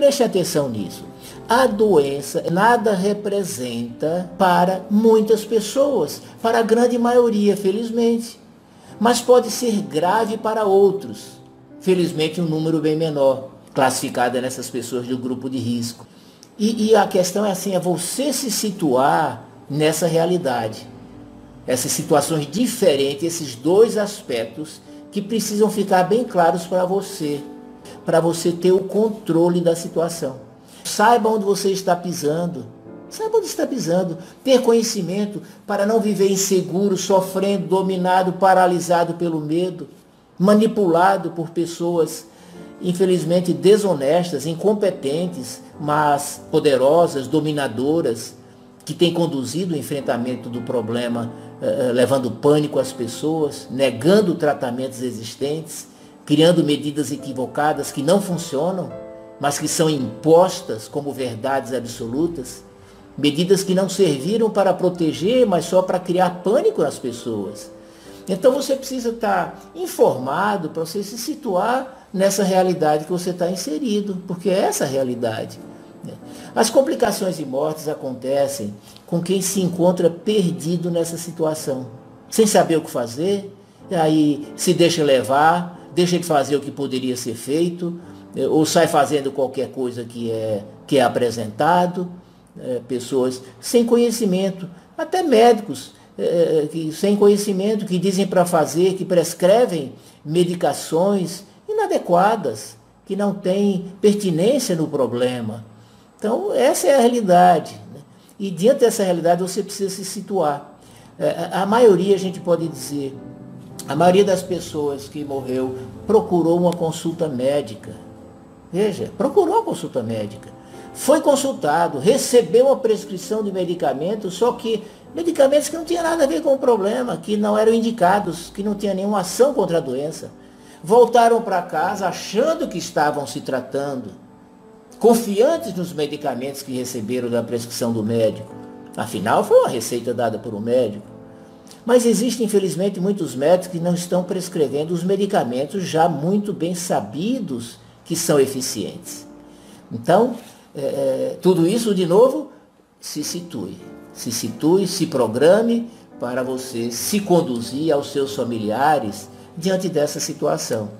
preste atenção nisso. A doença nada representa para muitas pessoas, para a grande maioria, felizmente. Mas pode ser grave para outros. Felizmente, um número bem menor, classificado nessas pessoas do grupo de risco. E, e a questão é assim, é você se situar nessa realidade. Essas situações diferentes, esses dois aspectos que precisam ficar bem claros para você, para você ter o controle da situação. Saiba onde você está pisando. Saiba onde está pisando. Ter conhecimento para não viver inseguro, sofrendo, dominado, paralisado pelo medo, manipulado por pessoas infelizmente desonestas, incompetentes, mas poderosas, dominadoras, que têm conduzido o enfrentamento do problema, eh, eh, levando pânico às pessoas, negando tratamentos existentes, criando medidas equivocadas que não funcionam, mas que são impostas como verdades absolutas, medidas que não serviram para proteger, mas só para criar pânico nas pessoas. Então você precisa estar informado para você se situar nessa realidade que você está inserido, porque é essa a realidade. Né? As complicações e mortes acontecem com quem se encontra perdido nessa situação, sem saber o que fazer, aí se deixa levar, deixa de fazer o que poderia ser feito, né? ou sai fazendo qualquer coisa que é, que é apresentado, é, pessoas sem conhecimento, até médicos é, que, sem conhecimento, que dizem para fazer, que prescrevem medicações inadequadas, que não têm pertinência no problema. Então, essa é a realidade. Né? E diante dessa realidade você precisa se situar. É, a maioria, a gente pode dizer, a maioria das pessoas que morreu procurou uma consulta médica. Veja, procurou uma consulta médica. Foi consultado, recebeu a prescrição de medicamentos, só que medicamentos que não tinham nada a ver com o problema, que não eram indicados, que não tinham nenhuma ação contra a doença. Voltaram para casa achando que estavam se tratando, confiantes nos medicamentos que receberam da prescrição do médico. Afinal, foi uma receita dada por um médico. Mas existem, infelizmente, muitos médicos que não estão prescrevendo os medicamentos já muito bem sabidos que são eficientes. Então, é, é, tudo isso, de novo, se situe. Se situe, se programe para você se conduzir aos seus familiares diante dessa situação.